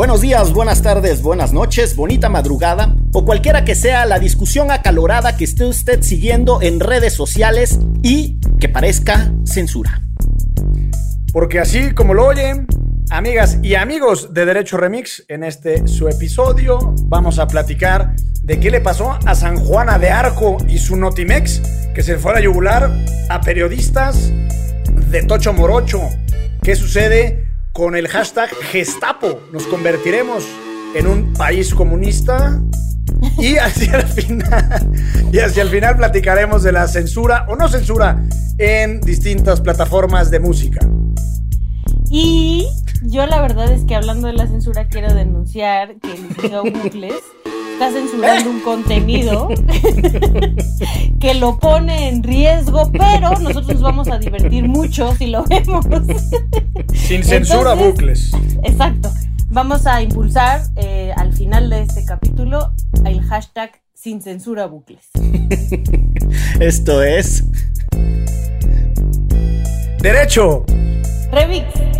Buenos días, buenas tardes, buenas noches, bonita madrugada o cualquiera que sea la discusión acalorada que esté usted siguiendo en redes sociales y que parezca censura. Porque así como lo oyen, amigas y amigos de Derecho Remix, en este su episodio vamos a platicar de qué le pasó a San Juana de Arco y su Notimex, que se fue a yugular a periodistas de Tocho Morocho. ¿Qué sucede con el hashtag Gestapo? ¿Nos convertiremos en un país comunista? Y hacia el final, y hacia el final platicaremos de la censura o no censura en distintas plataformas de música. Y yo la verdad es que hablando de la censura quiero denunciar que el licenciado Bucles está censurando un contenido que lo pone en riesgo, pero nosotros nos vamos a divertir mucho si lo vemos. Sin censura, Entonces, bucles. Exacto. Vamos a impulsar eh, al final de este capítulo el hashtag sin censura bucles. Esto es Derecho. Remix.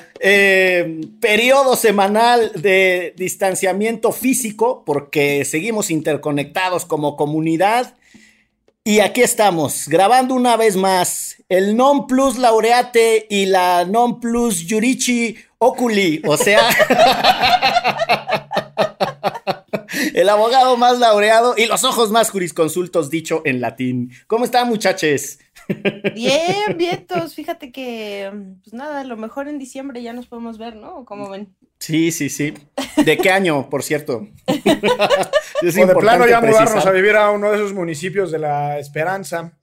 eh, periodo semanal de distanciamiento físico, porque seguimos interconectados como comunidad. Y aquí estamos, grabando una vez más el non plus laureate y la non plus jurici oculi, o sea, el abogado más laureado y los ojos más jurisconsultos, dicho en latín. ¿Cómo están, muchachos? Bien, vientos. Fíjate que, pues nada, a lo mejor en diciembre ya nos podemos ver, ¿no? Como ven. Sí, sí, sí. ¿De qué año, por cierto? Es o de plano ya mudarnos precisar. a vivir a uno de esos municipios de la Esperanza,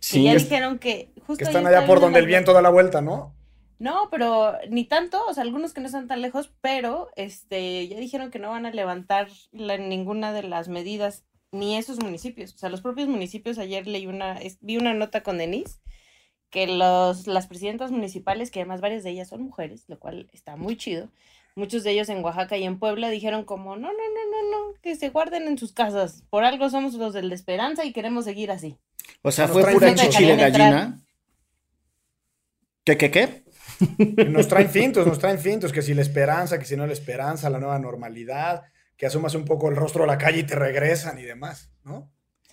Sí, y ya es- dijeron que justo que están está allá por donde el viento da la vuelta, ¿no? No, pero ni tanto, o sea, algunos que no están tan lejos, pero este ya dijeron que no van a levantar la- ninguna de las medidas ni esos municipios. O sea, los propios municipios, ayer leí una, es- vi una nota con Denise que los, las presidentas municipales, que además varias de ellas son mujeres, lo cual está muy chido, muchos de ellos en Oaxaca y en Puebla dijeron como, no, no, no, no, no, que se guarden en sus casas. Por algo somos los del de Esperanza y queremos seguir así. O sea, Nos fue pura chichile gallina. ¿Qué, qué, qué? Nos traen fintos, nos traen fintos, que si la esperanza, que si no la esperanza, la nueva normalidad, que asumas un poco el rostro a la calle y te regresan y demás, ¿no?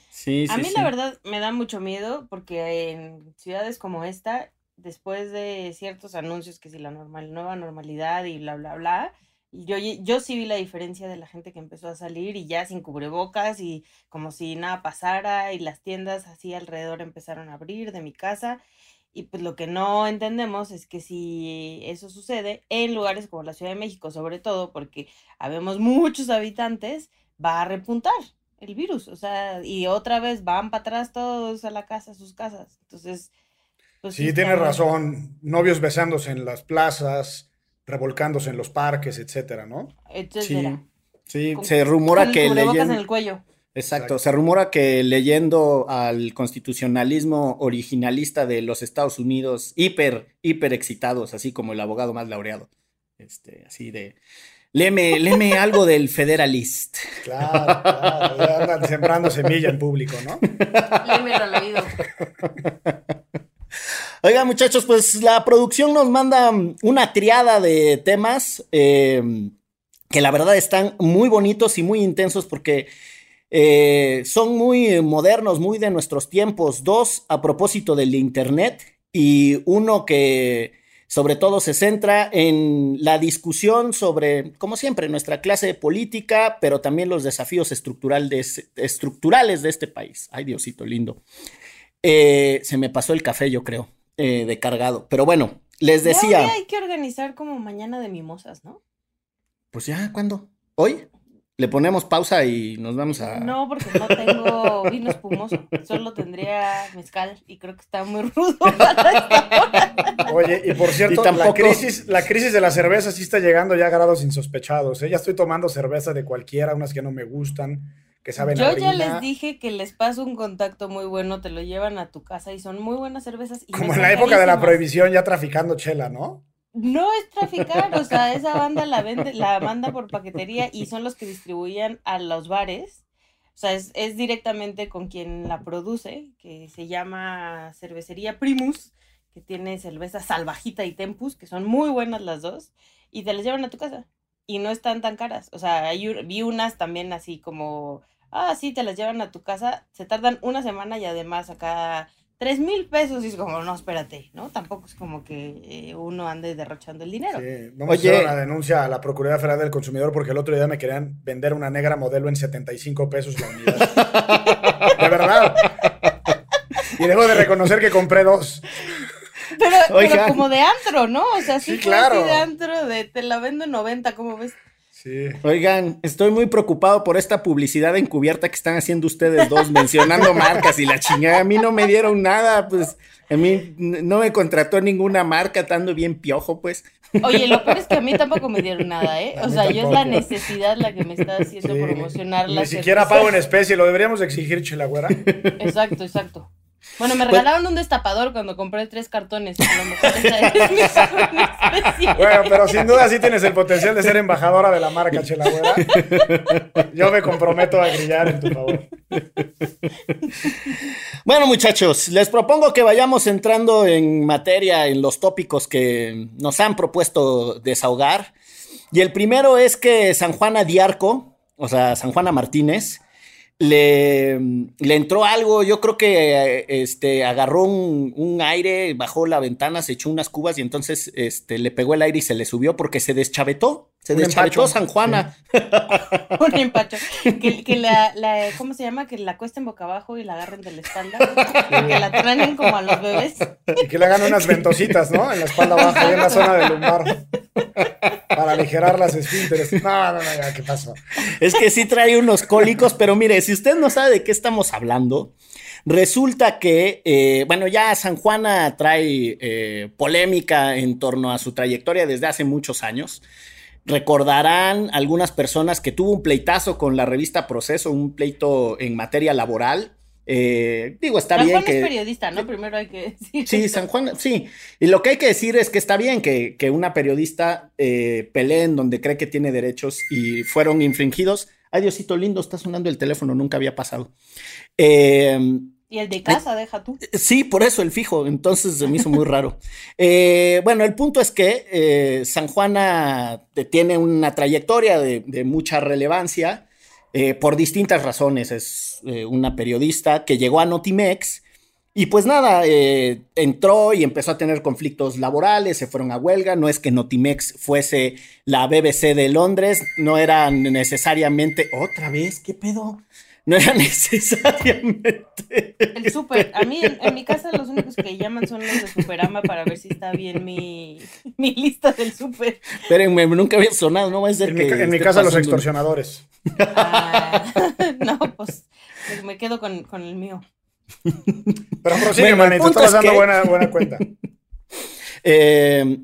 Sí, sí, A mí sí. la verdad me da mucho miedo porque en ciudades como esta, después de ciertos anuncios que si la normal, nueva normalidad y bla, bla, bla, y yo, yo sí vi la diferencia de la gente que empezó a salir y ya sin cubrebocas y como si nada pasara y las tiendas así alrededor empezaron a abrir de mi casa. Y pues lo que no entendemos es que si eso sucede en lugares como la Ciudad de México, sobre todo porque habemos muchos habitantes, va a repuntar el virus, o sea, y otra vez van para atrás todos a la casa, a sus casas. Entonces, pues Sí, está- tienes razón. Novios besándose en las plazas, revolcándose en los parques, etcétera, ¿no? etcétera. Sí, Con- se rumora con que leyendo... en el cuello. Exacto, Exacto. se rumora que leyendo al constitucionalismo originalista de los Estados Unidos, hiper, hiper excitados, así como el abogado más laureado. Este, así de... Léeme, léeme algo del Federalist. Claro, claro. ya Andan sembrando semilla en público, ¿no? Léemelo al oído. Oigan, muchachos, pues la producción nos manda una triada de temas eh, que la verdad están muy bonitos y muy intensos porque eh, son muy modernos, muy de nuestros tiempos. Dos a propósito del Internet y uno que sobre todo se centra en la discusión sobre, como siempre, nuestra clase política, pero también los desafíos estructurales, estructurales de este país. Ay, Diosito lindo. Eh, se me pasó el café, yo creo, eh, de cargado. Pero bueno, les decía, ya hay que organizar como mañana de mimosas, ¿no? pues ya, ¿cuándo? ¿Hoy? Le ponemos pausa y nos vamos a. No, porque no tengo vino espumoso. Solo tendría mezcal y creo que está muy rudo. Oye, y por cierto, Y tampoco- la, crisis, la crisis de la cerveza sí está llegando ya a grados insospechados. ¿eh? Ya estoy tomando cerveza de cualquiera, unas que no me gustan, que saben a Yo ya les dije que les paso un contacto muy bueno, te lo llevan a tu casa y son muy buenas cervezas. Y Como en la época de la prohibición, ya traficando chela, ¿no? No es traficar, o sea, esa banda la vende, la manda por paquetería y son los que distribuían a los bares. O sea, es, es directamente con quien la produce, que se llama Cervecería Primus, que tiene cerveza salvajita y tempus, que son muy buenas las dos, y te las llevan a tu casa. Y no están tan caras. O sea, hay vi unas también así como, ah, sí, te las llevan a tu casa, se tardan una semana y además acá tres mil pesos y es como, no, espérate, ¿no? Tampoco es como que eh, uno ande derrochando el dinero. Sí, vamos Oye. a hacer una denuncia a la Procuraduría Federal del Consumidor porque el otro día me querían vender una negra modelo en 75 pesos la unidad. de verdad. Y debo de reconocer que compré dos. Pero, pero como de antro, ¿no? O sea, sí, Sí, claro. de antro, de te la vendo en 90, ¿cómo ves? Sí. Oigan, estoy muy preocupado por esta publicidad encubierta que están haciendo ustedes dos, mencionando marcas y la chingada. A mí no me dieron nada, pues. A mí no me contrató ninguna marca, estando bien piojo, pues. Oye, lo peor es que a mí tampoco me dieron nada, ¿eh? A O sea, yo es la necesidad la que me está haciendo Sí. promocionar la Ni siquiera pago en especie, lo deberíamos exigir, Chelagüera. Exacto, exacto. Bueno, me Pues- regalaron un destapador cuando compré tres cartones. A lo mejor esa es. Bueno, pero sin duda sí tienes el potencial de ser embajadora de la marca, Chelagüera. Yo me comprometo a grillar en tu favor. Bueno, muchachos, les propongo que vayamos entrando en materia en los tópicos que nos han propuesto desahogar. Y el primero es que San Juana Diarco, o sea, San Juana Martínez, le, le entró algo, yo creo que eh, este, agarró un, un aire, bajó la ventana, se echó unas cubas y entonces este, le pegó el aire y se le subió porque se deschavetó. Se Un deschavetó empacho, San Juana. Un empacho. Que, que la, la, ¿cómo se llama? Que la acuesten boca abajo y la agarren de la espalda. Que la traen como a los bebés. Y que le hagan unas ventositas, ¿no? En la espalda baja, ahí en la zona del lumbar. Para aligerar las esfínteres. No, no, no, ya, ¿qué pasó? Es que sí trae unos cólicos, pero mire, si usted no sabe de qué estamos hablando, resulta que, eh, bueno, ya San Juana trae eh, polémica en torno a su trayectoria desde hace muchos años. Recordarán algunas personas que tuvo un pleitazo con la revista Proceso, un pleito en materia laboral. Eh, digo, está San bien Juan que... es periodista, ¿no? Primero hay que decir. Sí, San Juan, sí. Y lo que hay que decir es que está bien que, que una periodista eh, pelee en donde cree que tiene derechos y fueron infringidos. Ay, Diosito lindo, está sonando el teléfono, nunca había pasado. Eh, Y el de casa, deja tú. Sí, por eso el fijo, entonces se me hizo muy raro. Eh, bueno, el punto es que eh, San Juana eh, tiene una trayectoria de, de mucha relevancia eh, por distintas razones. Es eh, una periodista que llegó a Notimex y pues nada, eh, entró y empezó a tener conflictos laborales, se fueron a huelga. No es que Notimex fuese la BBC de Londres, no era necesariamente... ¿Otra vez? ¿Qué pedo? No era necesariamente... El súper. A mí, en, en mi casa, los únicos que llaman son los de Superama para ver si está bien mi, mi lista del súper. Espérenme, nunca había sonado, no va a ser En que mi, en mi casa los extorsionadores. Ah, no, pues me- me quedo con, con el mío. Pero prosigue, Bueno, el manito, punto estabas es dando que- buena, buena cuenta. Eh,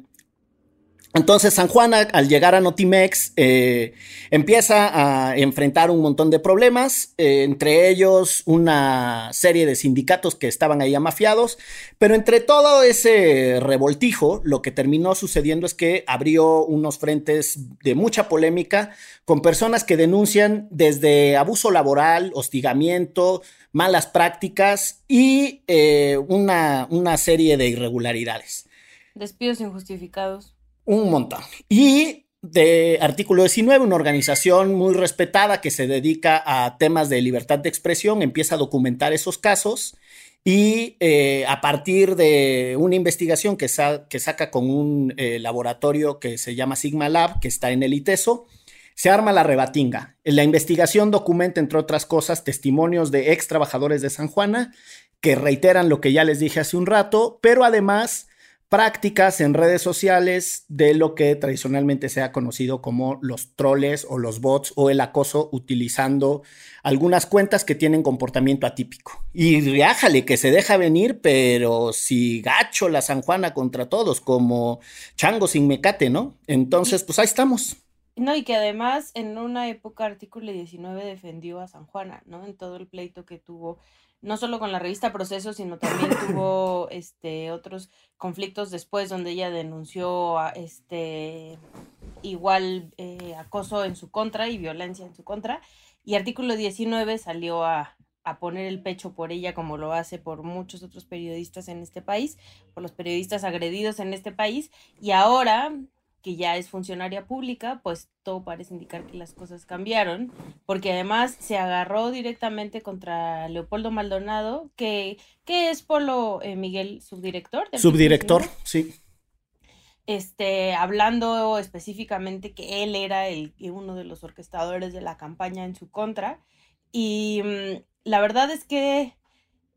entonces San Juana, al llegar a Notimex, eh, empieza a enfrentar un montón de problemas, eh, entre ellos una serie de sindicatos que estaban ahí amafiados, pero entre todo ese revoltijo, lo que terminó sucediendo es que abrió unos frentes de mucha polémica con personas que denuncian desde abuso laboral, hostigamiento, malas prácticas y eh, una, una serie de irregularidades. Despidos injustificados. Un montón. Y de artículo 19, una organización muy respetada que se dedica a temas de libertad de expresión, empieza a documentar esos casos y eh, a partir de una investigación que, sa- que saca con un eh, laboratorio que se llama Sigma Lab, que está en el ITESO, se arma la rebatinga. La investigación documenta, entre otras cosas, testimonios de ex trabajadores de San Juana que reiteran lo que ya les dije hace un rato, pero además prácticas en redes sociales de lo que tradicionalmente se ha conocido como los troles o los bots o el acoso utilizando algunas cuentas que tienen comportamiento atípico. Y riájale que se deja venir, pero si gacho la San Juana contra todos, como chango sin mecate, ¿no? Entonces, pues ahí estamos. No, y que además en una época artículo 19 defendió a San Juana, ¿no? En todo el pleito que tuvo no solo con la revista Proceso, sino también tuvo este, otros conflictos después donde ella denunció este, igual eh, acoso en su contra y violencia en su contra. Y artículo 19 salió a, a poner el pecho por ella como lo hace por muchos otros periodistas en este país, por los periodistas agredidos en este país. Y ahora que ya es funcionaria pública, pues todo parece indicar que las cosas cambiaron, porque además se agarró directamente contra Leopoldo Maldonado, que, que es Polo eh, Miguel, subdirector. Subdirector, sí. Este, hablando específicamente que él era el, uno de los orquestadores de la campaña en su contra. Y mm, la verdad es que,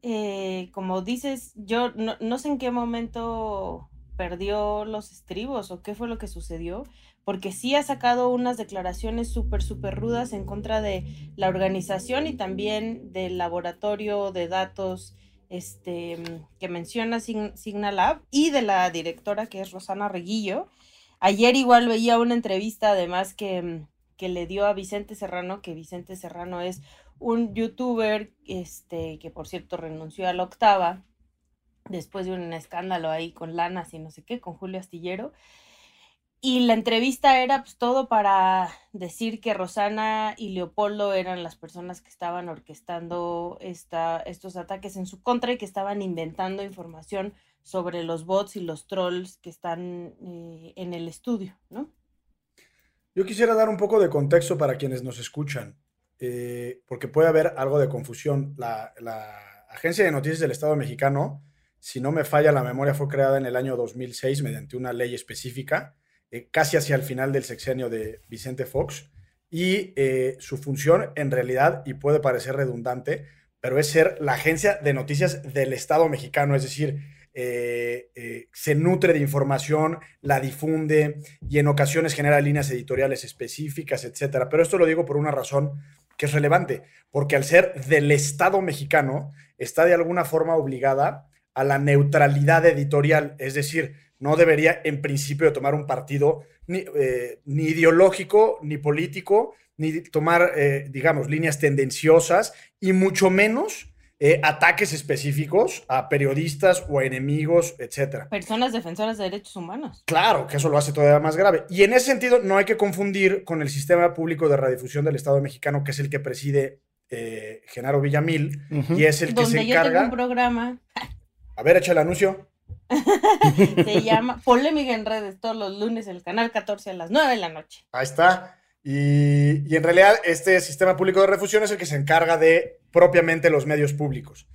eh, como dices, yo no, no sé en qué momento perdió los estribos o qué fue lo que sucedió, porque sí ha sacado unas declaraciones súper, súper rudas en contra de la organización y también del laboratorio de datos este, que menciona Signalab y de la directora que es Rosana Reguillo. Ayer igual veía una entrevista además que, que le dio a Vicente Serrano, que Vicente Serrano es un youtuber este, que por cierto renunció a la octava después de un escándalo ahí con Lanas y no sé qué, con Julio Astillero. Y la entrevista era pues todo para decir que Rosana y Leopoldo eran las personas que estaban orquestando esta, estos ataques en su contra y que estaban inventando información sobre los bots y los trolls que están eh, en el estudio, ¿no? Yo quisiera dar un poco de contexto para quienes nos escuchan, eh, porque puede haber algo de confusión. La, la Agencia de Noticias del Estado mexicano si no me falla la memoria, fue creada en el año 2006 mediante una ley específica, eh, casi hacia el final del sexenio de Vicente Fox. Y eh, su función, en realidad, y puede parecer redundante, pero es ser la agencia de noticias del Estado mexicano, es decir, eh, se nutre de información, la difunde y en ocasiones genera líneas editoriales específicas, etcétera. Pero esto lo digo por una razón que es relevante, porque al ser del Estado mexicano, está de alguna forma obligada a la neutralidad editorial, es decir, no debería en principio tomar un partido ni, eh, ideológico, ni político, ni tomar, eh, digamos, líneas tendenciosas y mucho menos eh, ataques específicos a periodistas o a enemigos, etcétera. Personas defensoras de derechos humanos. Claro, que eso lo hace todavía más grave. Y en ese sentido, no hay que confundir con el sistema público de radiodifusión del Estado mexicano, que es el que preside Genaro Villamil, y es el que se encarga. Yo tengo un programa a ver, echa el anuncio. Se llama Polémica en redes todos los lunes en el canal 14 a las 9 de la noche. Ahí está. Y, en realidad este sistema público de refusión es el que se encarga de propiamente los medios públicos.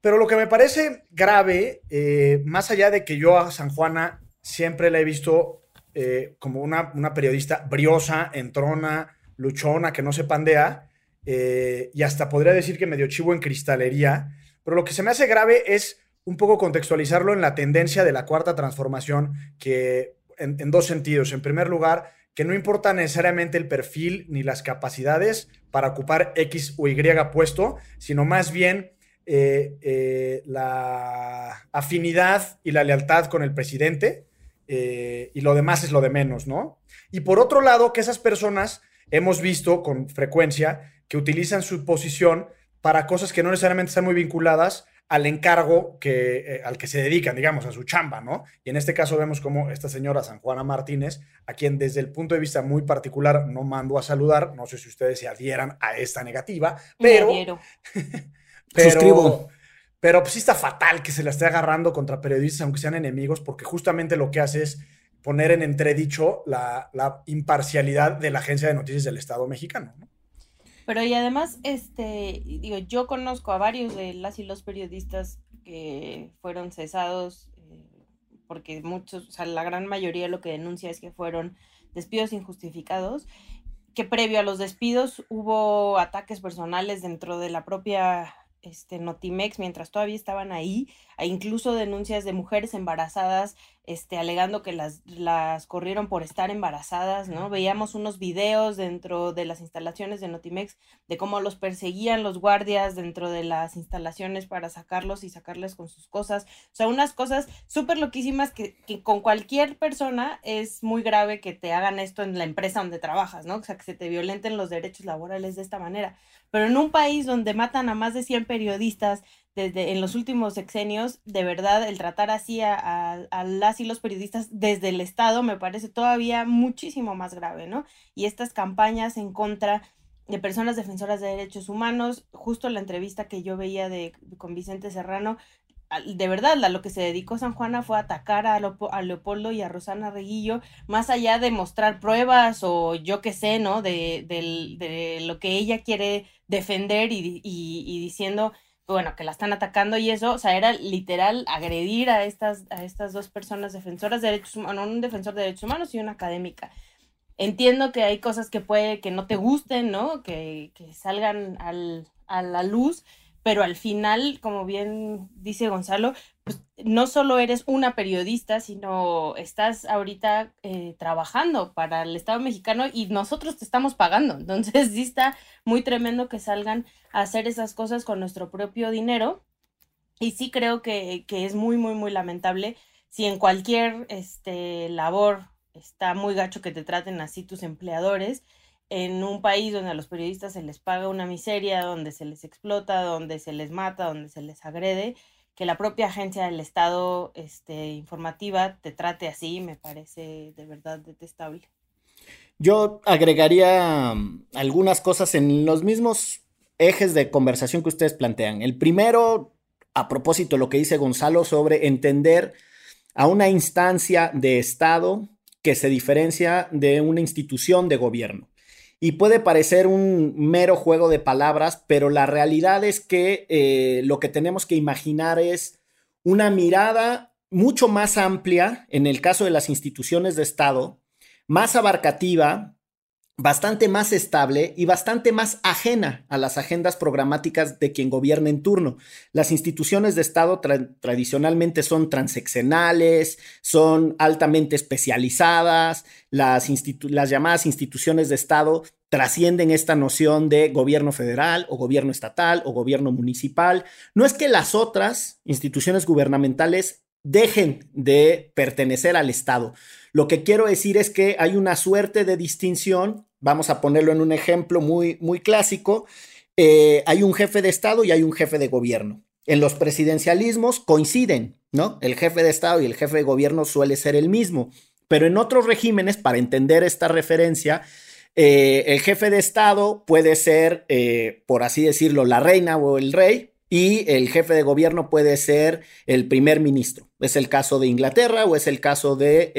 Pero lo que me parece grave, eh, más allá de que yo a San Juana siempre la he visto eh, como una, periodista briosa, entrona, luchona, que no se pandea, eh, y hasta podría decir que medio chivo en cristalería, pero lo que se me hace grave es un poco contextualizarlo en la tendencia de la cuarta transformación, que en, dos sentidos. En primer lugar, que no importa necesariamente el perfil ni las capacidades para ocupar X o Y puesto, sino más bien eh, eh, la afinidad y la lealtad con el presidente, eh, y lo demás es lo de menos, ¿no? Y por otro lado, que esas personas hemos visto con frecuencia que utilizan su posición para cosas que no necesariamente están muy vinculadas al encargo que, eh, al que se dedican, digamos, a su chamba, ¿no? Y en este caso vemos como esta señora San Juana Martínez, a quien desde el punto de vista muy particular no mando a saludar, no sé si ustedes se adhieran a esta negativa, pero... pero Suscribo. Pero pues sí está fatal que se la esté agarrando contra periodistas, aunque sean enemigos, porque justamente lo que hace es poner en entredicho la, la imparcialidad de la Agencia de Noticias del Estado mexicano, ¿no? Pero y además, este, digo, yo conozco a varios de las y los periodistas que fueron cesados eh, porque muchos, o sea, la gran mayoría lo que denuncia es que fueron despidos injustificados, que previo a los despidos hubo ataques personales dentro de la propia este, Notimex mientras todavía estaban ahí, e incluso denuncias de mujeres embarazadas este, alegando que las, las corrieron por estar embarazadas, ¿no? Veíamos unos videos dentro de las instalaciones de Notimex de cómo los perseguían los guardias dentro de las instalaciones para sacarlos y sacarles con sus cosas. O sea, unas cosas súper loquísimas que, que, con cualquier persona es muy grave que te hagan esto en la empresa donde trabajas, ¿no? O sea, que se te violenten los derechos laborales de esta manera. Pero en un país donde matan a más de 100 periodistas, desde en los últimos sexenios, de verdad, el tratar así a, a, las y los periodistas desde el Estado me parece todavía muchísimo más grave, ¿no? Y estas campañas en contra de personas defensoras de derechos humanos, justo la entrevista que yo veía de, con Vicente Serrano, de verdad, a lo que se dedicó San Juana fue atacar a, a, Leopoldo y a Rosana Reguillo, más allá de mostrar pruebas o yo qué sé, ¿no? De, de, de, lo que ella quiere defender y, y diciendo bueno, que la están atacando y eso, o sea, era literal agredir a estas, a estas dos personas defensoras de derechos humanos, un defensor de derechos humanos y una académica. Entiendo que hay cosas que puede que no te gusten, ¿no? Que, que salgan al, a la luz, pero al final, como bien dice Gonzalo, pues no solo eres una periodista, sino estás ahorita eh, trabajando para el Estado mexicano y nosotros te estamos pagando. Entonces sí está muy tremendo que salgan a hacer esas cosas con nuestro propio dinero. Y sí creo que, que es muy, muy, muy lamentable si en cualquier este, labor está muy gacho que te traten así tus empleadores en un país donde a los periodistas se les paga una miseria, donde se les explota, donde se les mata, donde se les agrede, que la propia agencia del Estado este, informativa te trate así, me parece de verdad detestable. Yo agregaría mm, algunas cosas en los mismos ejes de conversación que ustedes plantean. El primero, a propósito de lo que dice Gonzalo sobre entender a una instancia de Estado que se diferencia de una institución de gobierno. Y puede parecer un mero juego de palabras, pero la realidad es que eh, lo que tenemos que imaginar es una mirada mucho más amplia en el caso de las instituciones de Estado, más abarcativa, bastante más estable y bastante más ajena a las agendas programáticas de quien gobierna en turno. Las instituciones de Estado tradicionalmente son transeccionales, son altamente especializadas, las, las llamadas instituciones de Estado trascienden esta noción de gobierno federal o gobierno estatal o gobierno municipal. No es que las otras instituciones gubernamentales dejen de pertenecer al Estado. Lo que quiero decir es que hay una suerte de distinción Vamos a ponerlo en un ejemplo muy, muy clásico. Eh, hay un jefe de Estado y hay un jefe de gobierno. En los presidencialismos coinciden, ¿no? El jefe de Estado y el jefe de gobierno suele ser el mismo. Pero en otros regímenes, para entender esta referencia, eh, el jefe de Estado puede ser, eh, por así decirlo, la reina o el rey, y el jefe de gobierno puede ser el primer ministro. Es el caso de Inglaterra o es el caso de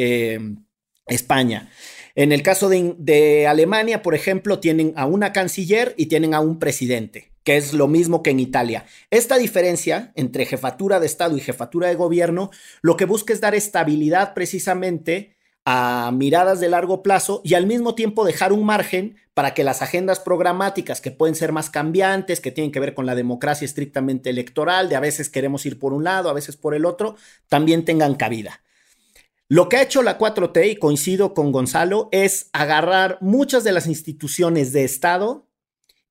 España. En el caso de, Alemania, por ejemplo, tienen a una canciller y tienen a un presidente, que es lo mismo que en Italia. Esta diferencia entre jefatura de Estado y jefatura de gobierno lo que busca es dar estabilidad precisamente a miradas de largo plazo y al mismo tiempo dejar un margen para que las agendas programáticas que pueden ser más cambiantes, que tienen que ver con la democracia estrictamente electoral, de a veces queremos ir por un lado, a veces por el otro, también tengan cabida. Lo que ha hecho la 4T, y coincido con Gonzalo, es agarrar muchas de las instituciones de Estado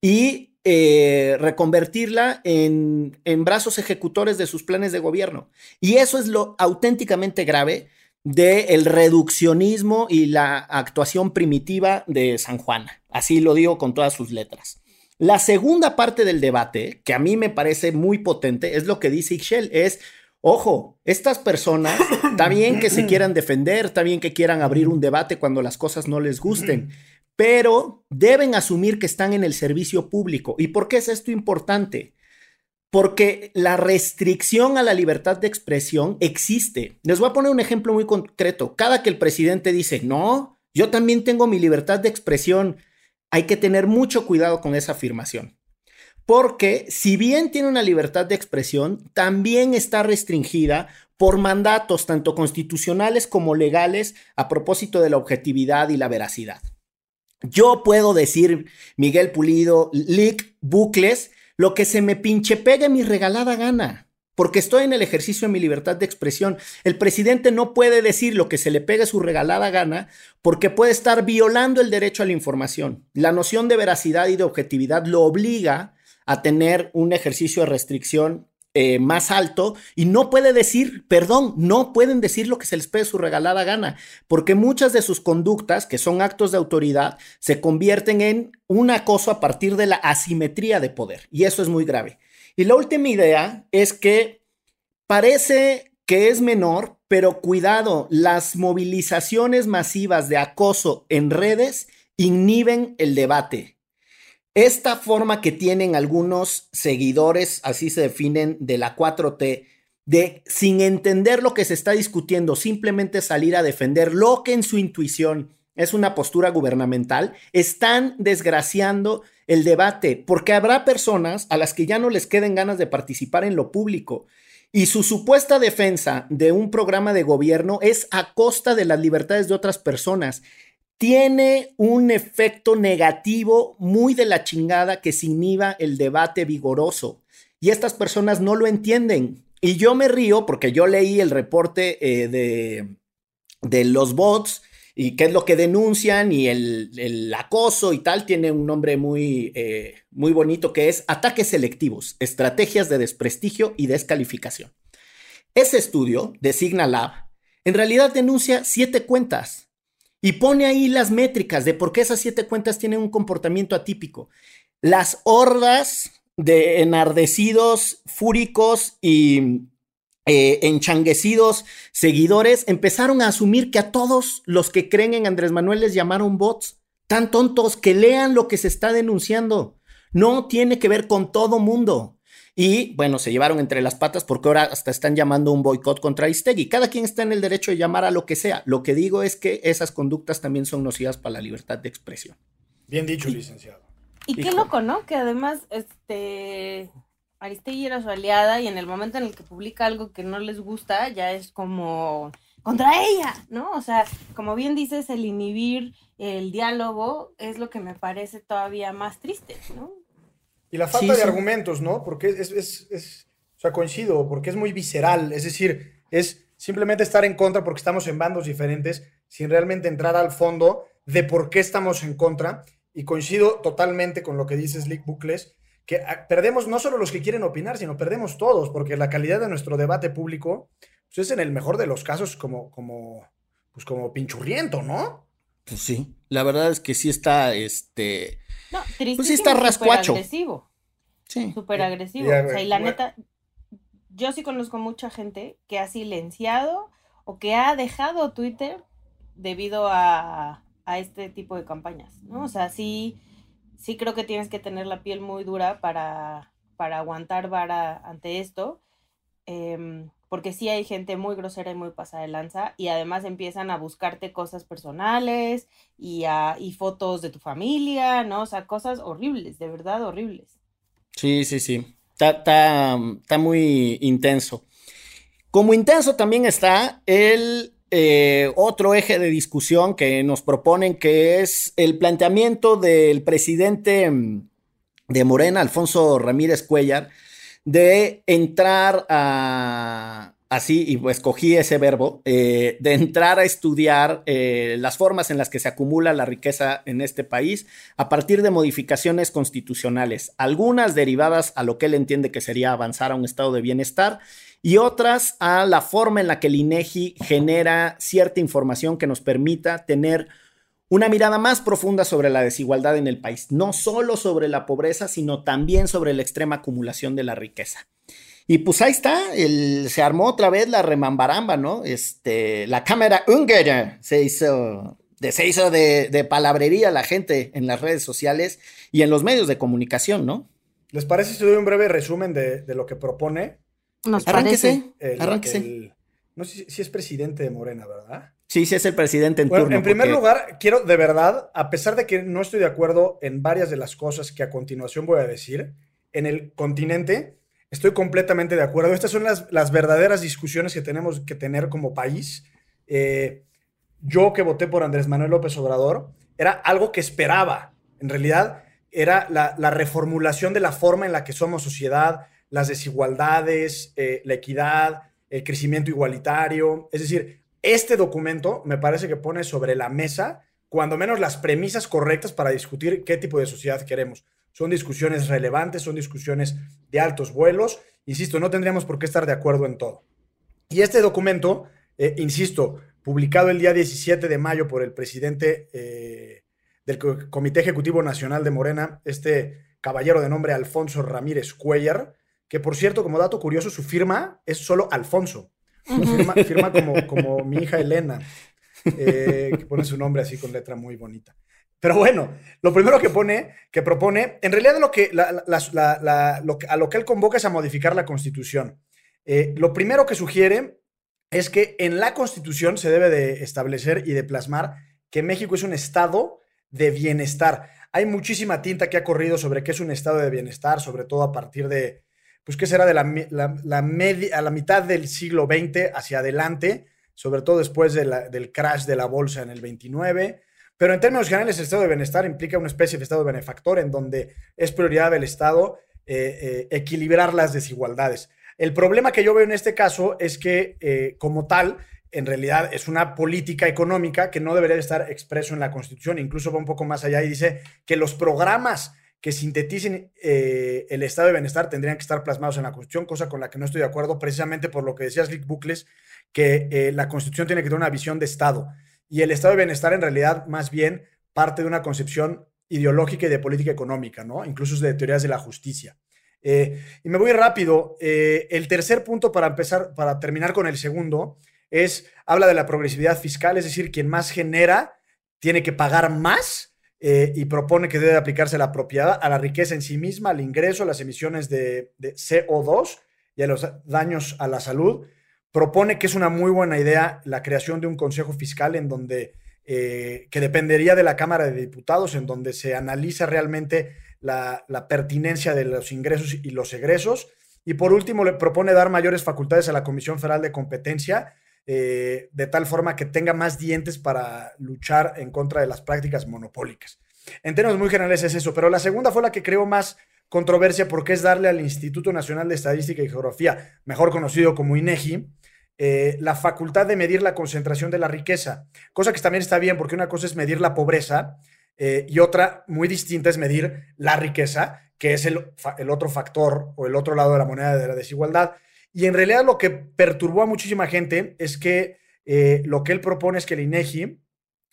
y eh, reconvertirla en, brazos ejecutores de sus planes de gobierno. Y eso es lo auténticamente grave del reduccionismo y la actuación primitiva de San Juana. Así lo digo con todas sus letras. La segunda parte del debate, que a mí me parece muy potente, es lo que dice Ixchel, es Ojo, estas personas, está bien que se quieran defender, está bien que quieran abrir un debate cuando las cosas no les gusten, pero deben asumir que están en el servicio público. ¿Y por qué es esto importante? Porque la restricción a la libertad de expresión existe. Les voy a poner un ejemplo muy concreto. Cada que el presidente dice, no, yo también tengo mi libertad de expresión, hay que tener mucho cuidado con esa afirmación porque si bien tiene una libertad de expresión, también está restringida por mandatos tanto constitucionales como legales a propósito de la objetividad y la veracidad. Yo puedo decir, Miguel Pulido, Lick, bucles, lo que se me pinche pegue mi regalada gana. porque estoy en el ejercicio de mi libertad de expresión. El presidente no puede decir lo que se le pegue su regalada gana porque puede estar violando el derecho a la información. La noción de veracidad y de objetividad lo obliga a tener un ejercicio de restricción eh, más alto y no puede decir, perdón, no pueden decir lo que se les pegue su regalada gana, porque muchas de sus conductas, que son actos de autoridad, se convierten en un acoso a partir de la asimetría de poder y eso es muy grave. Y la última idea es que parece que es menor, pero cuidado, las movilizaciones masivas de acoso en redes inhiben el debate. Esta forma que tienen algunos seguidores, así se definen, de la 4T, de sin entender lo que se está discutiendo, simplemente salir a defender lo que en su intuición es una postura gubernamental, están desgraciando el debate, porque habrá personas a las que ya no les queden ganas de participar en lo público. Y su supuesta defensa de un programa de gobierno es a costa de las libertades de otras personas. Tiene un efecto negativo muy de la chingada que se inhiba el debate vigoroso. Y estas personas no lo entienden. Y yo me río porque yo leí el reporte eh, de, de los bots y qué es lo que denuncian y el, acoso y tal tiene un nombre muy, eh, muy bonito que es ataques selectivos, estrategias de desprestigio y descalificación. Ese estudio de Signalab en realidad denuncia siete cuentas y pone ahí las métricas de por qué esas siete cuentas tienen un comportamiento atípico. Las hordas de enardecidos, fúricos y eh, enchanguecidos seguidores empezaron a asumir que a todos los que creen en Andrés Manuel les llamaron bots. Tan tontos que lean lo que se está denunciando. No tiene que ver con todo mundo. Y bueno, se llevaron entre las patas porque ahora hasta están llamando un boicot contra Istegui. Cada quien está en el derecho de llamar a lo que sea. Lo que digo es que esas conductas también son nocivas para la libertad de expresión. Bien dicho, licenciado. Y qué loco, ¿no? Que además, este, Aristegui era su aliada y en el momento en el que publica algo que no les gusta, ya es como contra ella, ¿no? O sea, como bien dices, el inhibir el diálogo es lo que me parece todavía más triste, ¿no? Y la falta de argumentos, ¿no? Porque es, es, es, o sea, coincido, porque es muy visceral, es decir, es simplemente estar en contra porque estamos en bandos diferentes, sin realmente entrar al fondo de por qué estamos en contra. Y coincido totalmente con lo que dice Slick Bucles, que ah, perdemos no solo los que quieren opinar, sino perdemos todos, porque la calidad de nuestro debate público pues, es en el mejor de los casos como, como, pues como pinchurriento, ¿no? Pues sí, la verdad es que sí está, este... No, pues sí está rascuacho. agresivo. Sí. Súper agresivo. o sea, y la neta, yo sí conozco mucha gente que ha silenciado o que ha dejado Twitter debido a, a este tipo de campañas, ¿no? O sea, sí sí creo que tienes que tener la piel muy dura para, para aguantar vara ante esto. Em, porque sí hay gente muy grosera y muy pasada de lanza y además empiezan a buscarte cosas personales y, a, y fotos de tu familia, ¿no? O sea, cosas horribles, de verdad horribles. Sí, sí, sí. Está, está muy intenso. Como intenso también está el eh, otro eje de discusión que nos proponen, que es el planteamiento del presidente mm, de Morena, Alfonso Ramírez Cuellar, de entrar a, así, y pues escogí ese verbo, eh, de entrar a estudiar eh, las formas en las que se acumula la riqueza en este país a partir de modificaciones constitucionales, algunas derivadas a lo que él entiende que sería avanzar a un estado de bienestar y otras a la forma en la que el INEGI genera cierta información que nos permita tener una mirada más profunda sobre la desigualdad en el país, no solo sobre la pobreza, sino también sobre la extrema acumulación de la riqueza. Y pues ahí está, el, se armó otra vez la remambaramba, ¿no? Este, la cámara húngara se hizo, de, se hizo de, palabrería la gente en las redes sociales y en los medios de comunicación, ¿no? ¿Les parece si doy un breve resumen de, de lo que propone? Nos arránquese, arránquese. No sé si, es presidente de Morena, ¿verdad? Sí, sí es el presidente en turno. En primer lugar, quiero de verdad, a pesar de que no estoy de acuerdo en varias de las cosas que a continuación voy a decir, en el continente estoy completamente de acuerdo. Estas son las, las verdaderas discusiones que tenemos que tener como país. Eh, yo que voté por Andrés Manuel López Obrador, era algo que esperaba. En realidad, era la, reformulación de la forma en la que somos sociedad, las desigualdades, eh, la equidad, el crecimiento igualitario. Es decir, este documento me parece que pone sobre la mesa, cuando menos, las premisas correctas para discutir qué tipo de sociedad queremos. Son discusiones relevantes, son discusiones de altos vuelos. Insisto, no tendríamos por qué estar de acuerdo en todo. Y este documento, eh, insisto, publicado el día 17 de mayo por el presidente eh, del Comité Ejecutivo Nacional de Morena, este caballero de nombre Alfonso Ramírez Cuellar, que por cierto, como dato curioso, su firma es solo Alfonso. Firma, como, como mi hija Elena, eh, que pone su nombre así con letra muy bonita. Pero bueno, lo primero que pone, que propone, en realidad lo que, a lo que él convoca es a modificar la constitución. Eh, lo primero que sugiere es que en la constitución se debe de establecer y de plasmar que México es un estado de bienestar. Hay muchísima tinta que ha corrido sobre qué es un estado de bienestar, sobre todo a partir de, pues, ¿qué será de la, media, a la mitad del siglo XX hacia adelante, sobre todo después del crash de la bolsa en el 29. Pero en términos generales, el estado de bienestar implica una especie de estado benefactor en donde es prioridad del Estado eh, eh, equilibrar las desigualdades. El problema que yo veo en este caso es que, eh, como tal, en realidad es una política económica que no debería estar expreso en la Constitución, incluso va un poco más allá y dice que los programas que sinteticen eh, el estado de bienestar tendrían que estar plasmados en la Constitución, cosa con la que no estoy de acuerdo, precisamente por lo que decías, Lick Bucles, que eh, la Constitución tiene que tener una visión de Estado. Y el estado de bienestar, en realidad, más bien parte de una concepción ideológica y de política económica, ¿no? Incluso de teorías de la justicia. Eh, y me voy rápido. el tercer punto para empezar, para terminar con el segundo, es, habla de la progresividad fiscal, es decir, quien más genera tiene que pagar más eh, y propone que debe aplicarse la propiedad a la riqueza en sí misma, al ingreso, a las emisiones de, CO2 y a los daños a la salud. Propone que es una muy buena idea la creación de un consejo fiscal en donde, eh, que dependería de la Cámara de Diputados, en donde se analiza realmente la, la pertinencia de los ingresos y los egresos. Y por último, le propone dar mayores facultades a la Comisión Federal de Competencia eh, de tal forma que tenga más dientes para luchar en contra de las prácticas monopólicas. En términos muy generales es eso, pero la segunda fue la que creó más controversia porque es darle al Instituto Nacional de Estadística y Geografía, mejor conocido como INEGI, eh, la facultad de medir la concentración de la riqueza, cosa que también está bien porque una cosa es medir la pobreza eh, y otra muy distinta es medir la riqueza, que es el otro factor o el otro lado de la moneda de la desigualdad. Y en realidad lo que perturbó a muchísima gente es que eh, lo que él propone es que el INEGI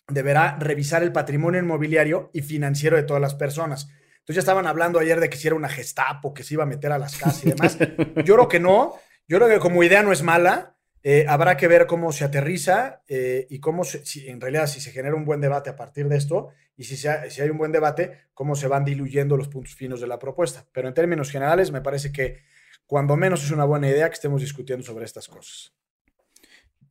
deberá revisar el patrimonio inmobiliario y financiero de todas las personas. Entonces ya estaban hablando ayer de que si era una gestapo, que se iba a meter a las casas y demás. Yo creo que no. Yo creo que como idea no es mala. Eh, habrá que ver cómo se aterriza eh, y cómo, si, en realidad, si se genera un buen debate a partir de esto y si, si hay un buen debate, cómo se van diluyendo los puntos finos de la propuesta. Pero en términos generales, me parece que cuando menos es una buena idea que estemos discutiendo sobre estas cosas.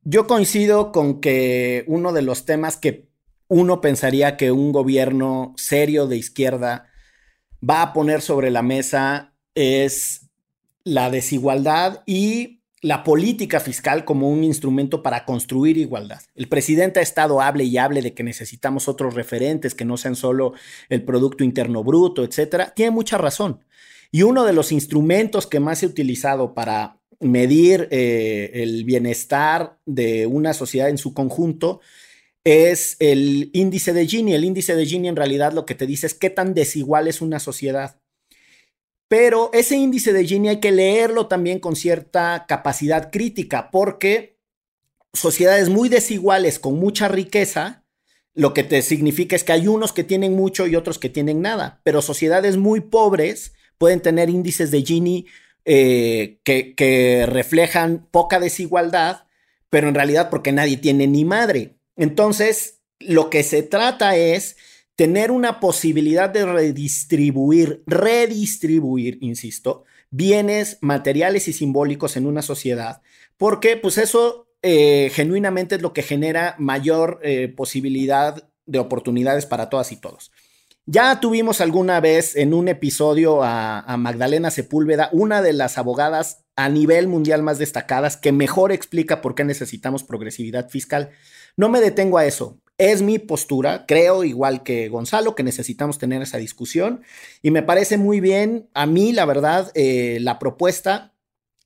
Yo coincido con que uno de los temas que uno pensaría que un gobierno serio de izquierda va a poner sobre la mesa es la desigualdad y la política fiscal como un instrumento para construir igualdad. El presidente ha estado hable y hable de que necesitamos otros referentes que no sean solo el Producto Interno Bruto, etcétera. Tiene mucha razón. Y uno de los instrumentos que más he utilizado para medir eh, el bienestar de una sociedad en su conjunto es el índice de Gini. El índice de Gini en realidad lo que te dice es qué tan desigual es una sociedad. Pero ese índice de Gini hay que leerlo también con cierta capacidad crítica, porque sociedades muy desiguales con mucha riqueza, lo que te significa es que hay unos que tienen mucho y otros que tienen nada, pero sociedades muy pobres pueden tener índices de Gini eh, que, reflejan poca desigualdad, pero en realidad porque nadie tiene ni madre. Entonces, lo que se trata es tener una posibilidad de redistribuir, redistribuir, insisto, bienes materiales y simbólicos en una sociedad, porque pues eso eh, genuinamente es lo que genera mayor eh, posibilidad de oportunidades para todas y todos. Ya tuvimos alguna vez en un episodio a, Magdalena Sepúlveda, una de las abogadas a nivel mundial más destacadas, que mejor explica por qué necesitamos progresividad fiscal. No me detengo a eso. Es mi postura, creo igual que Gonzalo, que necesitamos tener esa discusión y me parece muy bien, a mí la verdad, eh, la propuesta,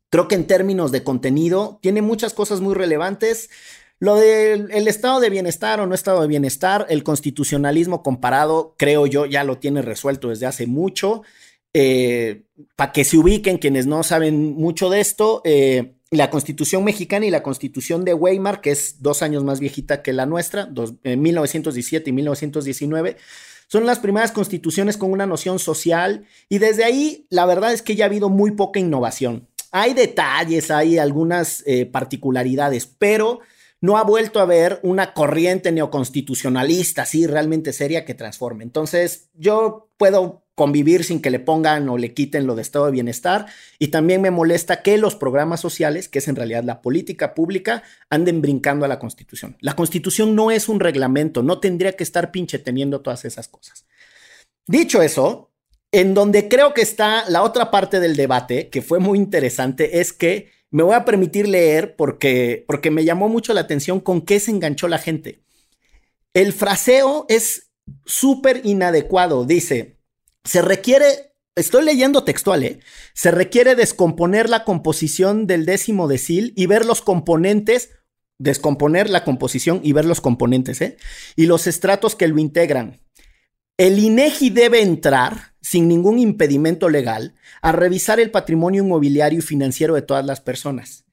creo que en términos de contenido, tiene muchas cosas muy relevantes. Lo del estado de bienestar o no estado de bienestar, el constitucionalismo comparado, creo yo, ya lo tiene resuelto desde hace mucho. Eh, Para que se ubiquen quienes no saben mucho de esto, eh, la Constitución mexicana y la Constitución de Weimar, que es dos años más viejita que la nuestra, en 1917 y 1919, son las primeras constituciones con una noción social y desde ahí la verdad es que ya ha habido muy poca innovación. Hay detalles, hay algunas eh, particularidades, pero no ha vuelto a haber una corriente neoconstitucionalista así realmente seria que transforme. Entonces yo puedo convivir sin que le pongan o le quiten lo de estado de bienestar. Y también me molesta que los programas sociales, que es en realidad la política pública, anden brincando a la constitución. La constitución no es un reglamento, no tendría que estar pinche teniendo todas esas cosas. Dicho eso, en donde creo que está la otra parte del debate, que fue muy interesante, es que me voy a permitir leer porque, porque me llamó mucho la atención con qué se enganchó la gente. El fraseo es súper inadecuado. Dice, se requiere, estoy leyendo textual, ¿eh? se requiere descomponer la composición del décimo decil y ver los componentes, descomponer la composición y ver los componentes, ¿eh? y los estratos que lo integran. El INEGI debe entrar, sin ningún impedimento legal, a revisar el patrimonio inmobiliario y financiero de todas las personas.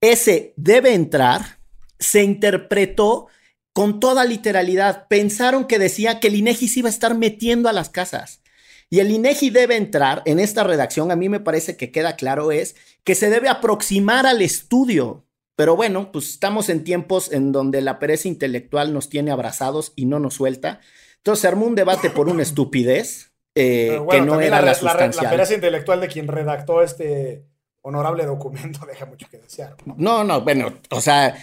Ese debe entrar se interpretó con toda literalidad. Pensaron que decía que el INEGI se iba a estar metiendo a las casas. Y el INEGI debe entrar en esta redacción, a mí me parece que queda claro, es que se debe aproximar al estudio. Pero bueno, pues estamos en tiempos en donde la pereza intelectual nos tiene abrazados y no nos suelta. Entonces se armó un debate por una estupidez eh, que no era la, la, sustancial. La, pereza intelectual de quien redactó este honorable documento deja mucho que desear. ¿no? no, no, bueno, o sea,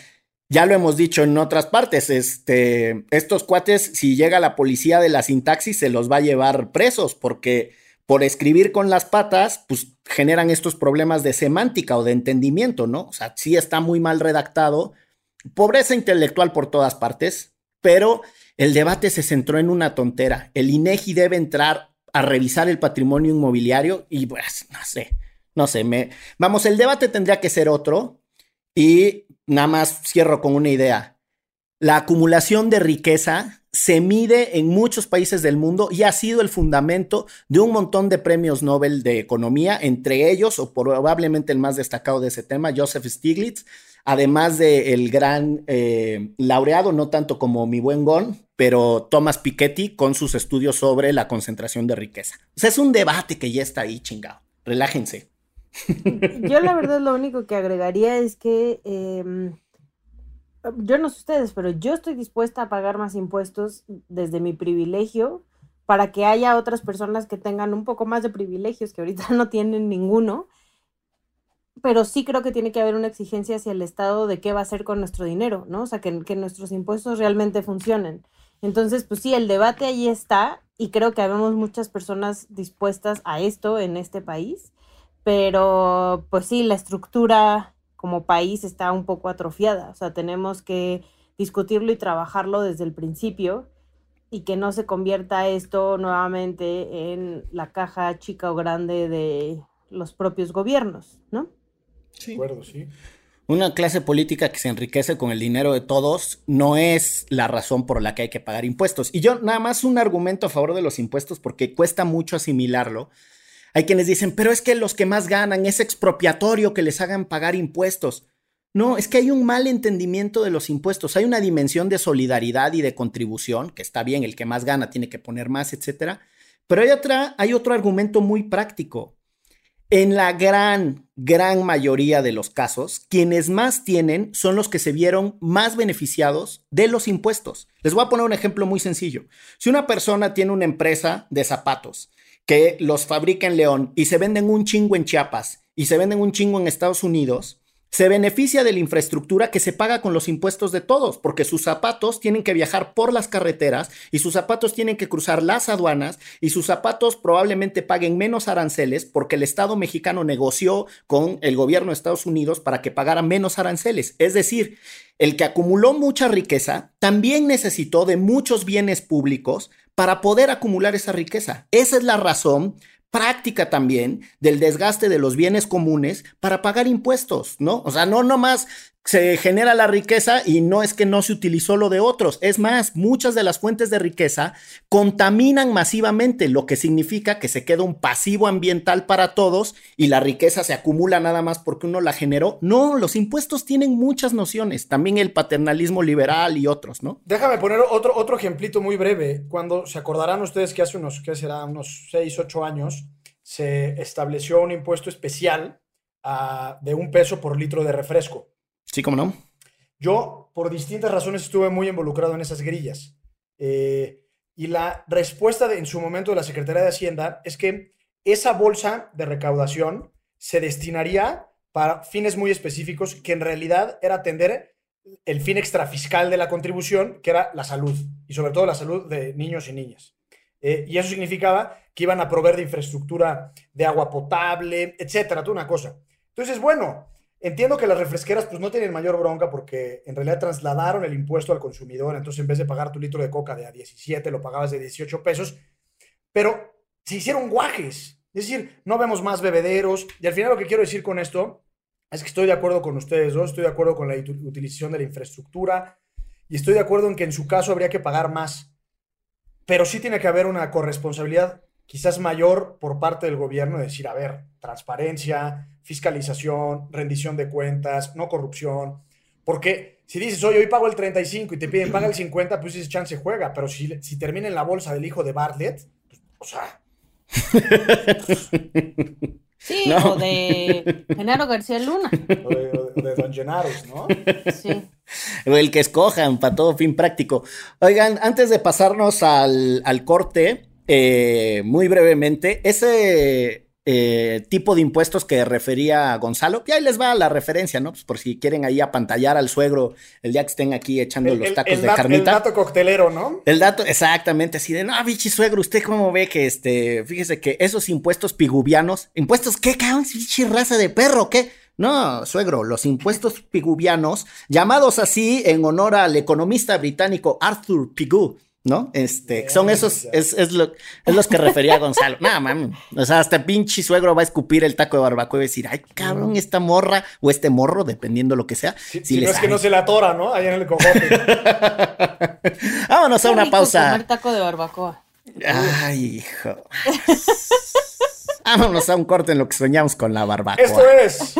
ya lo hemos dicho en otras partes, este, estos cuates, si llega la policía de la sintaxis, se los va a llevar presos, porque por escribir con las patas, pues generan estos problemas de semántica o de entendimiento, ¿no? O sea, sí está muy mal redactado, pobreza intelectual por todas partes, pero el debate se centró en una tontera. El INEGI debe entrar a revisar el patrimonio inmobiliario y pues, no sé, no sé, me, vamos, el debate tendría que ser otro y nada más cierro con una idea. La acumulación de riqueza se mide en muchos países del mundo y ha sido el fundamento de un montón de premios Nobel de Economía, entre ellos, o probablemente el más destacado de ese tema, Joseph Stiglitz, además del el gran eh, laureado, no tanto como mi buen Gon, pero Thomas Piketty con sus estudios sobre la concentración de riqueza. O sea, es un debate que ya está ahí, chingado. Relájense. Yo la verdad lo único que agregaría es que em, yo no sé ustedes, pero yo estoy dispuesta a pagar más impuestos desde mi privilegio para que haya otras personas que tengan un poco más de privilegios que ahorita no tienen ninguno. Pero sí creo que tiene que haber una exigencia hacia el Estado de qué va a hacer con nuestro dinero, ¿no? O sea, que, que nuestros impuestos realmente funcionen. Entonces, pues sí, el debate ahí está y creo que habemos muchas personas dispuestas a esto en este país pero pues sí, la estructura como país está un poco atrofiada, o sea, tenemos que discutirlo y trabajarlo desde el principio y que no se convierta esto nuevamente en la caja chica o grande de los propios gobiernos, ¿no? Sí. De acuerdo, sí. Una clase política que se enriquece con el dinero de todos no es la razón por la que hay que pagar impuestos. Y yo nada más un argumento a favor de los impuestos porque cuesta mucho asimilarlo hay quienes dicen, pero es que los que más ganan es expropiatorio que les hagan pagar impuestos. No, es que hay un mal entendimiento de los impuestos. Hay una dimensión de solidaridad y de contribución, que está bien, el que más gana tiene que poner más, etcétera. Pero hay, otra, hay otro argumento muy práctico. En la gran, gran mayoría de los casos, quienes más tienen son los que se vieron más beneficiados de los impuestos. Les voy a poner un ejemplo muy sencillo. Si una persona tiene una empresa de zapatos que los fabrica en León y se venden un chingo en Chiapas y se venden un chingo en Estados Unidos, se beneficia de la infraestructura que se paga con los impuestos de todos, porque sus zapatos tienen que viajar por las carreteras y sus zapatos tienen que cruzar las aduanas y sus zapatos probablemente paguen menos aranceles porque el Estado mexicano negoció con el gobierno de Estados Unidos para que pagaran menos aranceles. Es decir, el que acumuló mucha riqueza también necesitó de muchos bienes públicos para poder acumular esa riqueza. Esa es la razón práctica también del desgaste de los bienes comunes para pagar impuestos, ¿no? O sea, no nomás se genera la riqueza y no es que no se utilizó lo de otros. Es más, muchas de las fuentes de riqueza contaminan masivamente, lo que significa que se queda un pasivo ambiental para todos y la riqueza se acumula nada más porque uno la generó. No, los impuestos tienen muchas nociones, también el paternalismo liberal y otros, ¿no? Déjame poner otro, otro ejemplito muy breve. Cuando se acordarán ustedes que hace unos, ¿qué será? Unos 6, 8 años se estableció un impuesto especial uh, de un peso por litro de refresco. Sí, cómo no. Yo, por distintas razones, estuve muy involucrado en esas grillas. Eh, y la respuesta en su momento de la Secretaría de Hacienda es que esa bolsa de recaudación se destinaría para fines muy específicos, que en realidad era atender el fin extrafiscal de la contribución, que era la salud, y sobre todo la salud de niños y niñas. Eh, y eso significaba que iban a proveer de infraestructura de agua potable, etcétera, toda una cosa. Entonces, bueno, Entiendo que las refresqueras pues no tienen mayor bronca porque en realidad trasladaron el impuesto al consumidor, entonces en vez de pagar tu litro de coca de a 17 lo pagabas de 18 pesos, pero se hicieron guajes, es decir, no vemos más bebederos. Y al final lo que quiero decir con esto es que estoy de acuerdo con ustedes dos, estoy de acuerdo con la utilización de la infraestructura y estoy de acuerdo en que en su caso habría que pagar más, pero sí tiene que haber una corresponsabilidad quizás mayor por parte del gobierno de decir, a ver, transparencia, fiscalización, rendición de cuentas, no corrupción. Porque si dices, oye, hoy pago el 35 y te piden paga el 50, pues ese chance juega. Pero si, si termina en la bolsa del hijo de Bartlett, pues, o sea. Sí, o de Genaro García Luna. O de, Don Genaros, ¿no? Sí. O el que escojan para todo fin práctico. Oigan, antes de pasarnos al, al corte, eh, muy brevemente, ese eh, tipo de impuestos que refería Gonzalo, y ahí les va la referencia, ¿no? Pues por si quieren ahí apantallar al suegro el día que estén aquí echando los tacos de carnita. El dato coctelero, ¿no? El dato, exactamente, así de, no, bichi suegro, ¿usted cómo ve que este, fíjese que esos impuestos pigubianos, impuestos, ¿qué cabrón? Bichi raza de perro, ¿qué? No, suegro, los impuestos pigubianos, llamados así en honor al economista británico Arthur Pigou, ¿no? Este, son esos, es, es, lo, es los que refería Gonzalo. Nada, mami. O sea, hasta pinche suegro va a escupir el taco de barbacoa y decir, ay, cabrón, esta morra o este morro, dependiendo lo que sea. si, no es que no se la atora, ¿no? Ahí en el cojote. Vámonos a una pausa. Comer taco de barbacoa. Ay, hijo. Vámonos a un corte en lo que soñamos con la barbacoa. Esto es.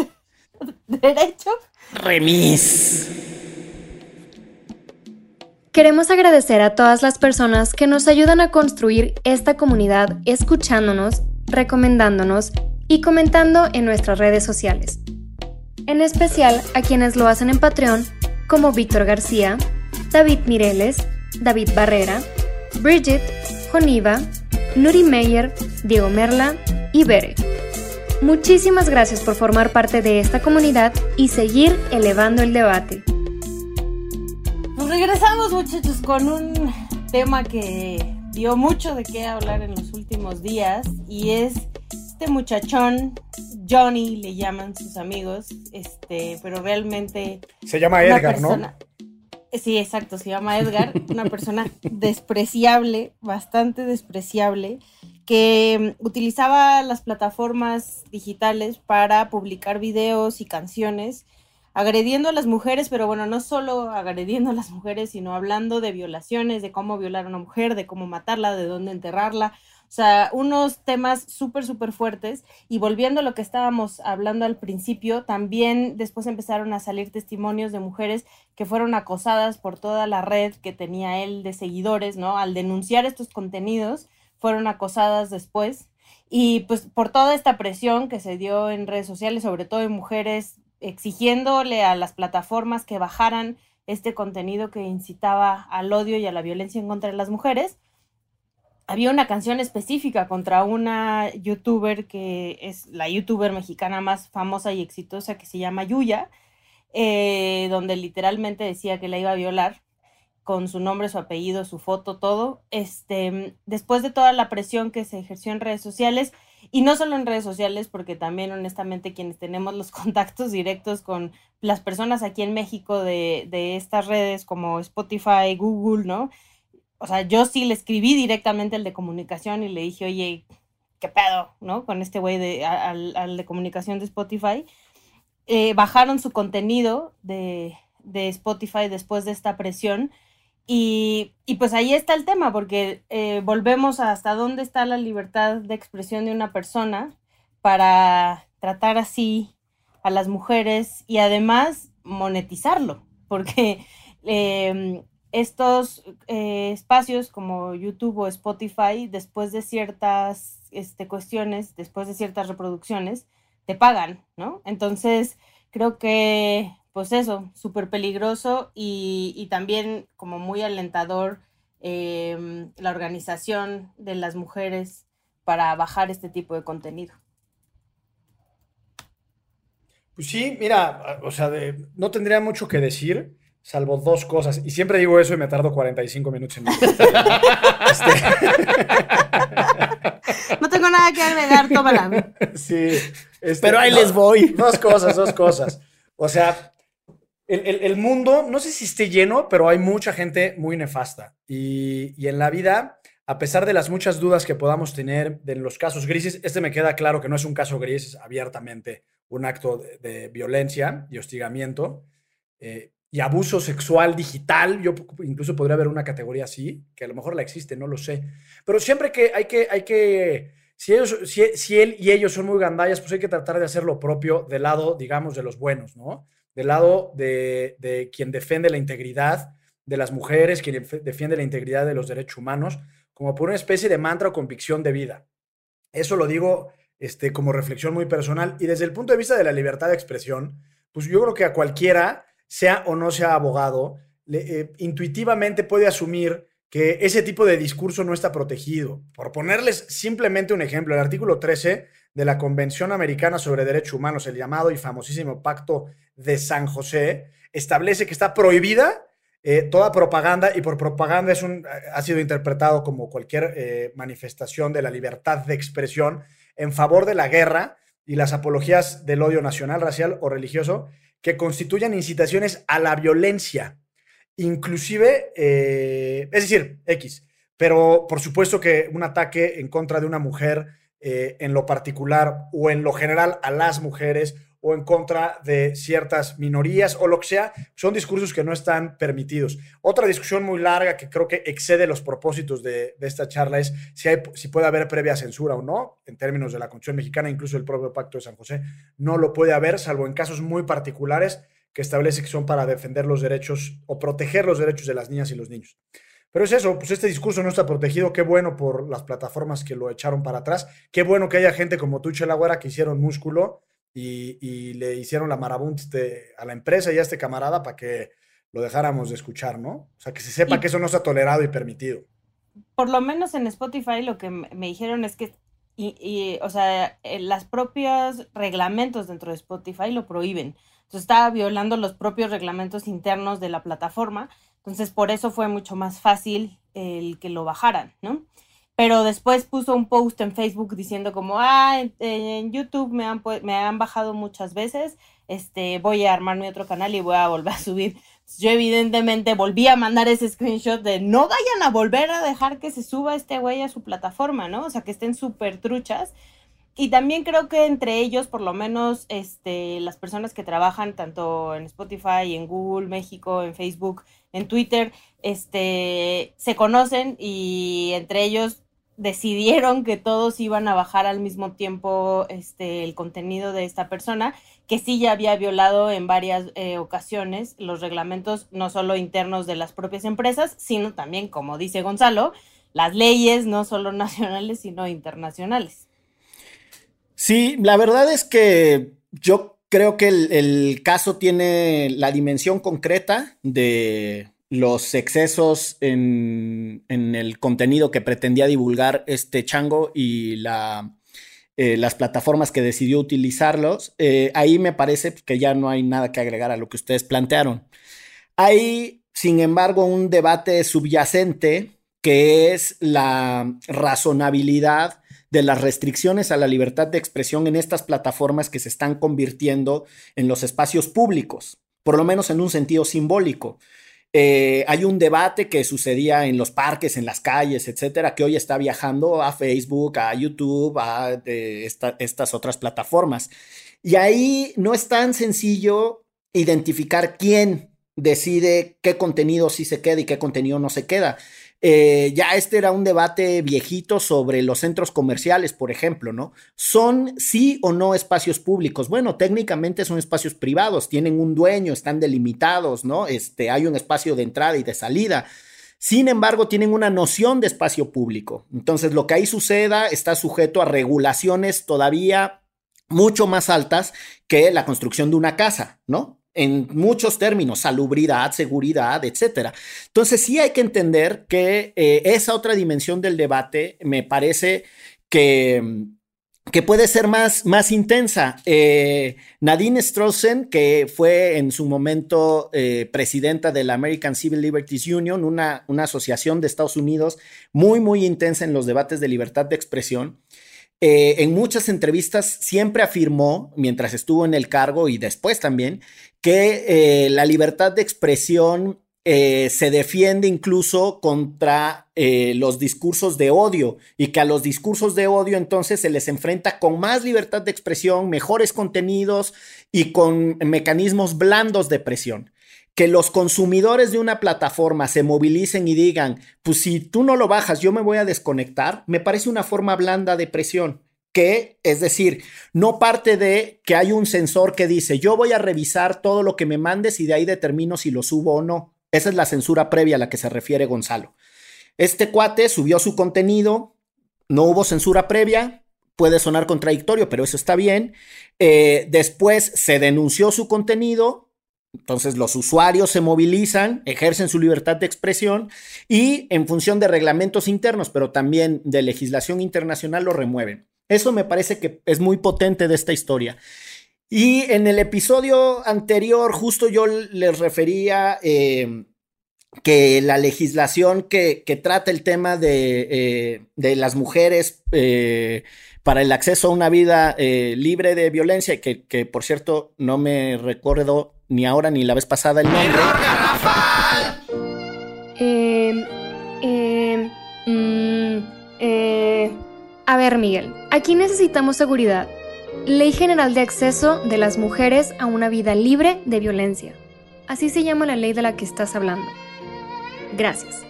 Derecho. Remis. Queremos agradecer a todas las personas que nos ayudan a construir esta comunidad escuchándonos, recomendándonos y comentando en nuestras redes sociales. En especial a quienes lo hacen en Patreon, como Víctor García, David Mireles, David Barrera, Bridget, Joniva, Nuri Meyer, Diego Merla y Bere. Muchísimas gracias por formar parte de esta comunidad y seguir elevando el debate regresamos muchachos con un tema que dio mucho de qué hablar en los últimos días y es este muchachón, Johnny le llaman sus amigos, este, pero realmente... Se llama Edgar, ¿no? Sí, exacto, se llama Edgar, una persona despreciable, bastante despreciable, que utilizaba las plataformas digitales para publicar videos y canciones agrediendo a las mujeres, pero bueno, no solo agrediendo a las mujeres, sino hablando de violaciones, de cómo violar a una mujer, de cómo matarla, de dónde enterrarla. O sea, unos temas súper, súper fuertes. Y volviendo a lo que estábamos hablando al principio, también después empezaron a salir testimonios de mujeres que fueron acosadas por toda la red que tenía él de seguidores, ¿no? Al denunciar estos contenidos, fueron acosadas después. Y pues por toda esta presión que se dio en redes sociales, sobre todo en mujeres exigiéndole a las plataformas que bajaran este contenido que incitaba al odio y a la violencia en contra de las mujeres. Había una canción específica contra una youtuber que es la youtuber mexicana más famosa y exitosa que se llama Yuya, eh, donde literalmente decía que la iba a violar con su nombre, su apellido, su foto, todo. Este, después de toda la presión que se ejerció en redes sociales, Y no solo en redes sociales, porque también honestamente quienes tenemos los contactos directos con las personas aquí en México de, de estas redes como Spotify, Google, ¿no? O sea, yo sí le escribí directamente al de comunicación y le dije, oye, ¿qué pedo? ¿No? Con este güey de, al, al, de comunicación de Spotify. Eh, bajaron su contenido de, de Spotify después de esta presión y, pues ahí está el tema, porque eh, volvemos a hasta dónde está la libertad de expresión de una persona para tratar así a las mujeres y además monetizarlo, porque em, estos eh, espacios como YouTube o Spotify, después de ciertas este, cuestiones, después de ciertas reproducciones, te pagan, ¿no? Entonces, creo que pues eso, súper peligroso y, también como muy alentador em, la organización de las mujeres para bajar este tipo de contenido. Pues sí, mira, o sea, no tendría mucho que decir, salvo dos cosas. Y siempre digo eso y me tardo 45 minutos en este... No tengo nada que agregar, tómala. Sí. Este, Pero ahí les voy. Dos cosas, dos cosas. O sea, el, mundo, no sé si esté lleno, pero hay mucha gente muy nefasta. Y, en la vida, a pesar de las muchas dudas que podamos tener de los casos grises, este me queda claro que no es un caso gris, es abiertamente un acto de, violencia y hostigamiento eh, y abuso sexual digital. Yo incluso podría haber una categoría así, que a lo mejor la existe, no lo sé. Pero siempre que hay que, hay que si, ellos, si, si él y ellos son muy gandallas, pues hay que tratar de hacer lo propio del lado, digamos, de los buenos, ¿no? Del lado de, quien defiende la integridad de las mujeres, quien defiende la integridad de los derechos humanos, como por una especie de mantra o convicción de vida. Eso lo digo este, como reflexión muy personal y desde el punto de vista de la libertad de expresión, pues yo creo que a cualquiera, sea o no sea abogado, eh, intuitivamente puede asumir que ese tipo de discurso no está protegido. Por ponerles simplemente un ejemplo, el artículo 13 de la Convención Americana sobre Derechos Humanos, el llamado y famosísimo Pacto de San José, establece que está prohibida eh, toda propaganda y por propaganda es un, ha sido interpretado como cualquier eh, manifestación de la libertad de expresión en favor de la guerra y las apologías del odio nacional, racial o religioso que constituyan incitaciones a la violencia, inclusive, eh, es decir, X, pero por supuesto que un ataque en contra de una mujer en lo particular o en lo general a las mujeres o en contra de ciertas minorías o lo que sea, son discursos que no están permitidos. Otra discusión muy larga que creo que excede los propósitos de, esta charla es si, si puede haber previa censura o no, en términos de la Constitución mexicana, incluso el propio Pacto de San José, no lo puede haber, salvo en casos muy particulares que establece que son para defender los derechos o proteger los derechos de las niñas y los niños. Pero es eso, pues este discurso no está protegido. Qué bueno por las plataformas que lo echaron para atrás. Qué bueno que haya gente como tú, Chela que hicieron músculo y, le hicieron la marabunta este, a la empresa y a este camarada para que lo dejáramos de escuchar, ¿no? O sea, que se sepa que eso no está tolerado y permitido. Por lo menos en Spotify lo que me dijeron es que, y, o sea, eh, las propios reglamentos dentro de Spotify lo prohíben. Entonces estaba violando los propios reglamentos internos de la plataforma. Entonces por eso fue mucho más fácil el que lo bajaran, ¿no? pero después puso un post en Facebook diciendo como, ah, en, YouTube me han, me han bajado muchas veces, este, voy a armar mi otro canal y voy a volver a subir. Yo evidentemente volví a mandar ese screenshot de no vayan a volver a dejar que se suba este güey a su plataforma, ¿no? O sea, que estén súper truchas. Y también creo que entre ellos, por lo menos, este, las personas que trabajan tanto en Spotify, en Google, México, en Facebook, en Twitter, este, se conocen y entre ellos decidieron que todos iban a bajar al mismo tiempo este, el contenido de esta persona, que sí ya había violado en varias eh, ocasiones los reglamentos no solo internos de las propias empresas, sino también, como dice Gonzalo, las leyes no solo nacionales, sino internacionales. Sí, la verdad es que yo creo que el caso tiene la dimensión concreta de los excesos en, el contenido que pretendía divulgar este chango y eh, las plataformas que decidió utilizarlos, eh, ahí me parece que ya no hay nada que agregar a lo que ustedes plantearon. Hay, sin embargo, un debate subyacente que es la razonabilidad de las restricciones a la libertad de expresión en estas plataformas que se están convirtiendo en los espacios públicos, por lo menos en un sentido simbólico. Eh, hay un debate que sucedía en los parques, en las calles, etcétera, que hoy está viajando a Facebook, a YouTube, a estas otras plataformas. Y ahí no es tan sencillo identificar quién decide qué contenido sí se queda y qué contenido no se queda. Eh, ya este era un debate viejito sobre los centros comerciales, por ejemplo, ¿no? ¿Son sí o no espacios públicos? Bueno, técnicamente son espacios privados, tienen un dueño, están delimitados, ¿no? Este, hay un espacio de entrada y de salida. Sin embargo, tienen una noción de espacio público. Entonces, lo que ahí suceda está sujeto a regulaciones todavía mucho más altas que la construcción de una casa, ¿no? En muchos términos, salubridad, seguridad, etcétera. Entonces sí hay que entender que eh, esa otra dimensión del debate me parece que, que puede ser más, más intensa. Eh, Nadine Strossen, que fue en su momento eh, presidenta de la American Civil Liberties Union, una, una asociación de Estados Unidos muy, muy intensa en los debates de libertad de expresión, en muchas entrevistas siempre afirmó, mientras estuvo en el cargo y después también, que eh, la libertad de expresión eh, se defiende incluso contra eh, los discursos de odio y que a los discursos de odio entonces se les enfrenta con más libertad de expresión, mejores contenidos y con mecanismos blandos de presión. Que los consumidores de una plataforma se movilicen y digan, pues si tú no lo bajas, yo me voy a desconectar, me parece una forma blanda de presión que, es decir, no parte de que hay un sensor que dice, yo voy a revisar todo lo que me mandes y de ahí determino si lo subo o no. Esa es la censura previa a la que se refiere Gonzalo. Este cuate subió su contenido, no hubo censura previa, puede sonar contradictorio, pero eso está bien. Eh, después se denunció su contenido, entonces los usuarios se movilizan, ejercen su libertad de expresión y en función de reglamentos internos, pero también de legislación internacional, lo remueven. Eso me parece que es muy potente de esta historia. Y en el episodio anterior, justo yo les refería eh, que la legislación que, trata el tema de, eh, las mujeres eh, para el acceso a una vida libre de violencia, que, que, por cierto no me recuerdo ni ahora ni la vez pasada el nombre. Em, em, mm, a ver, Miguel, aquí necesitamos seguridad. Ley General de Acceso de las Mujeres a una Vida Libre de Violencia. Así se llama la ley de la que estás hablando. Gracias.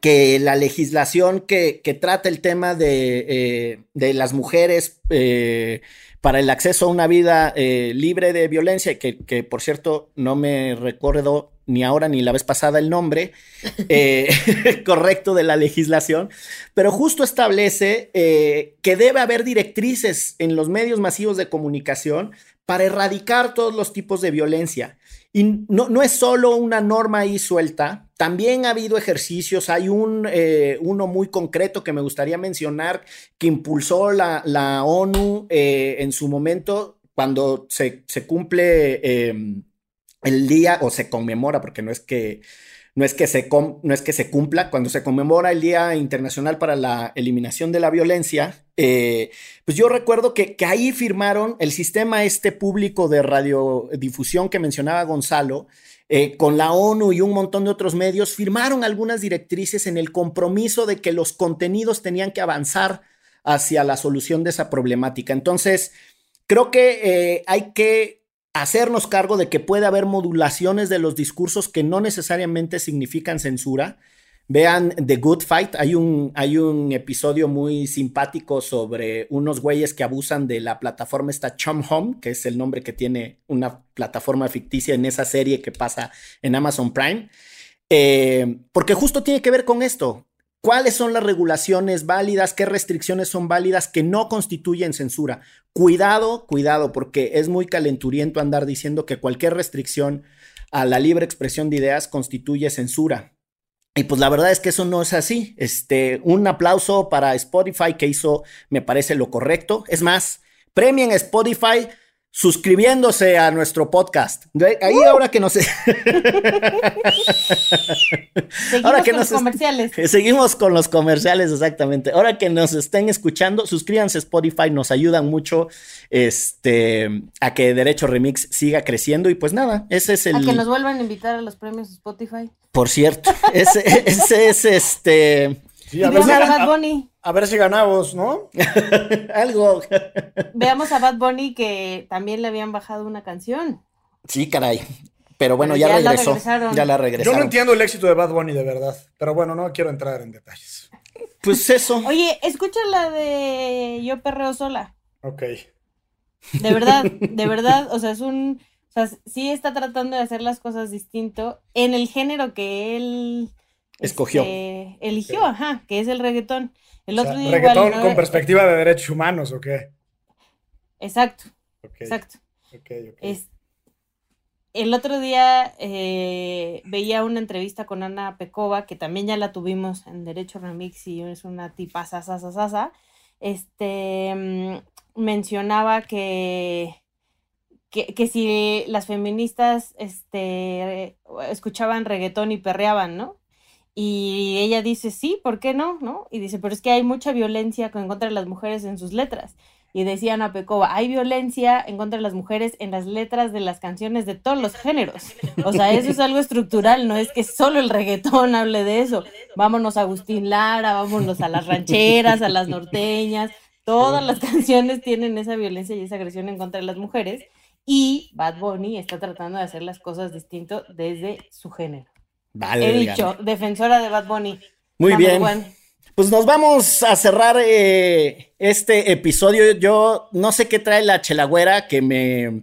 Que la legislación que, trata el tema de, eh, las mujeres eh, para el acceso a una vida eh, libre de violencia, que, que por cierto no me recuerdo ni ahora ni la vez pasada el nombre eh, correcto de la legislación, pero justo establece eh, que debe haber directrices en los medios masivos de comunicación para erradicar todos los tipos de violencia. Y no, no es solo una norma ahí suelta, también ha habido ejercicios, hay un, eh, uno muy concreto que me gustaría mencionar que impulsó la, la ONU en su momento cuando se, se cumple em, el día o se conmemora, porque no es que no es que se no es que se cumpla, cuando se conmemora el Día Internacional para la Eliminación de la Violencia, eh, pues yo recuerdo que, que, ahí firmaron el sistema este público de radiodifusión que mencionaba Gonzalo, eh, con la ONU y un montón de otros medios, firmaron algunas directrices en el compromiso de que los contenidos tenían que avanzar hacia la solución de esa problemática. Entonces, creo que eh, hay que hacernos cargo de que puede haber modulaciones de los discursos que no necesariamente significan censura. Vean The Good Fight, hay un, hay un episodio muy simpático sobre unos güeyes que abusan de la plataforma esta Chum Home, que es el nombre que tiene una plataforma ficticia en esa serie que pasa en Amazon Prime. Eh, porque justo tiene que ver con esto cuáles son las regulaciones válidas, qué restricciones son válidas que no constituyen censura. Cuidado, cuidado, porque es muy calenturiento andar diciendo que cualquier restricción a la libre expresión de ideas constituye censura. Y pues la verdad es que eso no es así. Este, un aplauso para Spotify que hizo, me parece lo correcto. Es más, premien Spotify suscribiéndose a nuestro podcast. Ahí ahora que nos... Seguimos ahora que con nos los comerciales. Seguimos con los comerciales, exactamente. Ahora que nos estén escuchando, suscríbanse a Spotify, nos ayudan mucho este, a que Derecho Remix siga creciendo. Y pues nada, ese es el. A que nos vuelvan a invitar a los premios Spotify. Por cierto, ese, ese es este. Sí, a, ver si, veamos a Bad a- Bunny. a ver si ganamos, ¿no? Algo. Veamos a Bad Bunny que también le habían bajado una canción. Sí, caray. Pero bueno, Pero ya, ya la regresó. regresaron. Ya la Yo regresaron. no entiendo el éxito de Bad Bunny de verdad, pero bueno, no quiero entrar en detalles. Pues eso. Oye, escucha la de Yo Perreo Sola. Ok. De verdad, de verdad, o sea, es un, o sea, sí está tratando de hacer las cosas distinto en el género que él Escogió. este, eligió, ajá, que es el reggaetón. El O sea, otro día reggaetón igual, ¿no? con perspectiva de derechos humanos, ¿o qué? Exacto, exacto. ok, ok. Es, el otro día eh, veía una entrevista con Ana Pecova, que también ya la tuvimos en Derecho Remix y es una tipa sasa, Este mm, mencionaba que, que, que si las feministas este, escuchaban reggaetón y perreaban, ¿no? Y ella dice, sí, ¿por qué no? ¿no? Y dice, pero es que hay mucha violencia en contra de las mujeres en sus letras. Y decía Ana Pecova, hay violencia en contra de las mujeres en las letras de las canciones de todos los géneros. O sea, eso es algo estructural, no es que solo el reggaetón hable de eso. Vámonos a Agustín Lara, vámonos a las rancheras, a las norteñas. Todas las canciones tienen esa violencia y esa agresión en contra de las mujeres. Y Bad Bunny está tratando de hacer las cosas distinto desde su género. Vale, He dicho, defensora de Bad Bunny. Muy Number bien. one. Pues nos vamos a cerrar eh, este episodio. Yo no sé qué trae la chelagüera que me,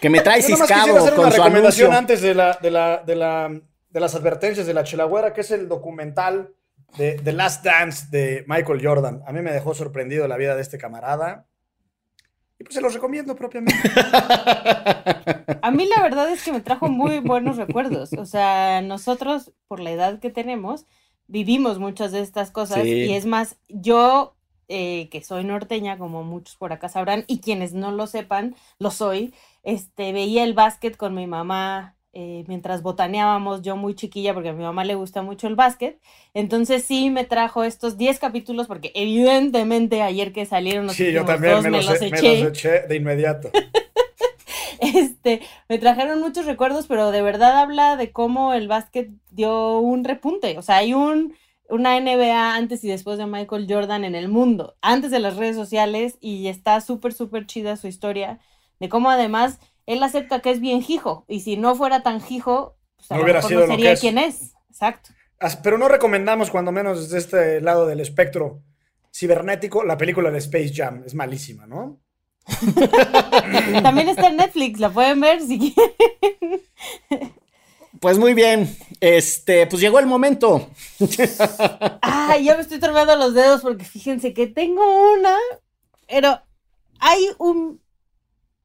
que me trae ciscado hacer con una su recomendación anuncio. antes de, la, de, la, de, la, de las advertencias de la Chelagüera, que es el documental de The Last Dance de Michael Jordan. A mí me dejó sorprendido la vida de este camarada. Y pues se los recomiendo propiamente. A mí la verdad es que me trajo muy buenos recuerdos. O sea, nosotros, por la edad que tenemos, vivimos muchas de estas cosas. Sí. Y es más, yo, eh, que soy norteña, como muchos por acá sabrán, y quienes no lo sepan, lo soy, este, veía el básquet con mi mamá. Eh, mientras botaneábamos, yo muy chiquilla, porque a mi mamá le gusta mucho el básquet, entonces sí me trajo estos 10 capítulos, porque evidentemente ayer que salieron los Sí, yo también dos, me los, los e- me eché. los eché de inmediato. Este, me trajeron muchos recuerdos, pero de verdad habla de cómo el básquet dio un repunte. O sea, hay un, una NBA antes y después de Michael Jordan en el mundo, antes de las redes sociales, y está súper, súper chida su historia, de cómo además él acepta que es bien hijo, y si no fuera tan hijo, pues a No lo hubiera sido no lo sería que es. quien es. Exacto. As- Pero no recomendamos, cuando menos desde este lado del espectro cibernético, la película de Space Jam. Es malísima, ¿no? También está en Netflix, la pueden ver si quieren. Pues muy bien. Este, pues llegó el momento. Ay, ya me estoy tronando los dedos porque fíjense que tengo una, pero hay un,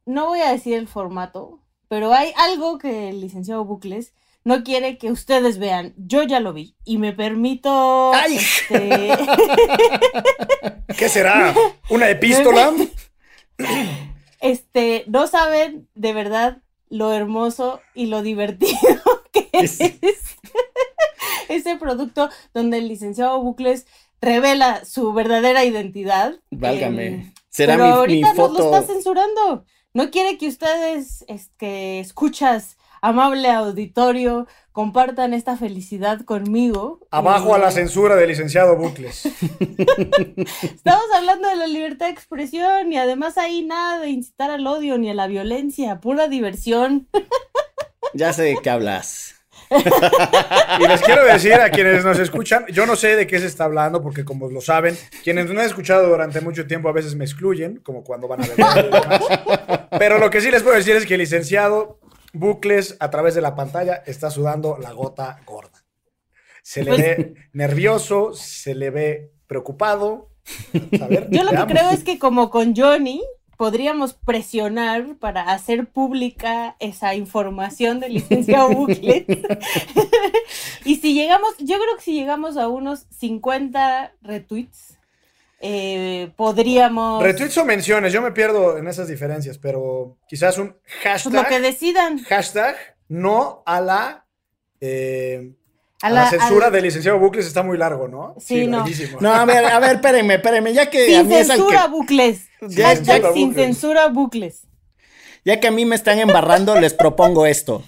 no voy a decir el formato, pero hay algo que el licenciado Bucles no quiere que ustedes vean. Yo ya lo vi y me permito, ¡Ay! este, ¿Qué será? ¿Una epístola? este, no saben de verdad lo hermoso y lo divertido que es ese producto donde el licenciado Bucles revela su verdadera identidad. Válgame. Será pero mi, mi ahorita nos lo está censurando. No quiere que ustedes, es, que escuchas, amable auditorio, compartan esta felicidad conmigo. Abajo a la Eh, censura del licenciado Bucles. Estamos hablando de la libertad de expresión y además ahí nada de incitar al odio ni a la violencia, pura diversión. Ya sé de qué hablas. Y les quiero decir a quienes nos escuchan, yo no sé de qué se está hablando, porque como lo saben, quienes no han escuchado durante mucho tiempo a veces me excluyen, como cuando van a ver. Pero lo que sí les puedo decir es que el licenciado Bucles, a través de la pantalla, está sudando la gota gorda. Se le Pues- ve nervioso, se le ve preocupado. Ver, Yo lo que creo es que como con Johnny podríamos presionar para hacer pública esa información del licenciado Bucles. y si llegamos, yo creo que si llegamos a unos 50 retweets, eh, podríamos... Retweets o menciones, yo me pierdo en esas diferencias, pero quizás un Pues lo que hashtag, decidan. hashtag no a la, eh, A a la- la censura al- del licenciado Bucles está muy largo, ¿no? Sí, no. larguísimo. No, a ver, a ver, espérenme, espérenme, ya que a Sin mí es al censura, que, bucles. Ya- Hashtag ya- sin bucles. censura, bucles. ya que a mí me están embarrando, les propongo esto.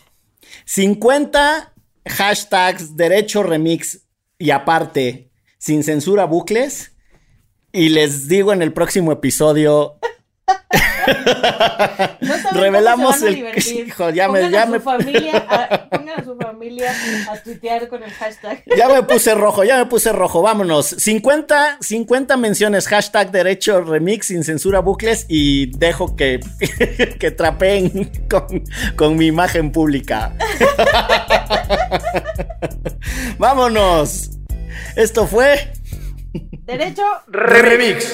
50 hashtags derecho remix y aparte, sin censura bucles. Y les digo en el próximo episodio, No Revelamos cómo se van a el- divertir. Hijo, ya me- ya a su me- familia a, pongan a su familia a tuitear con el hashtag. ya me puse rojo, ya me puse rojo, vámonos. 50, 50 menciones, hashtag derecho remix sin censura bucles y dejo que, que trapeen con, con mi imagen pública. vámonos. Esto fue... Derecho, Remix.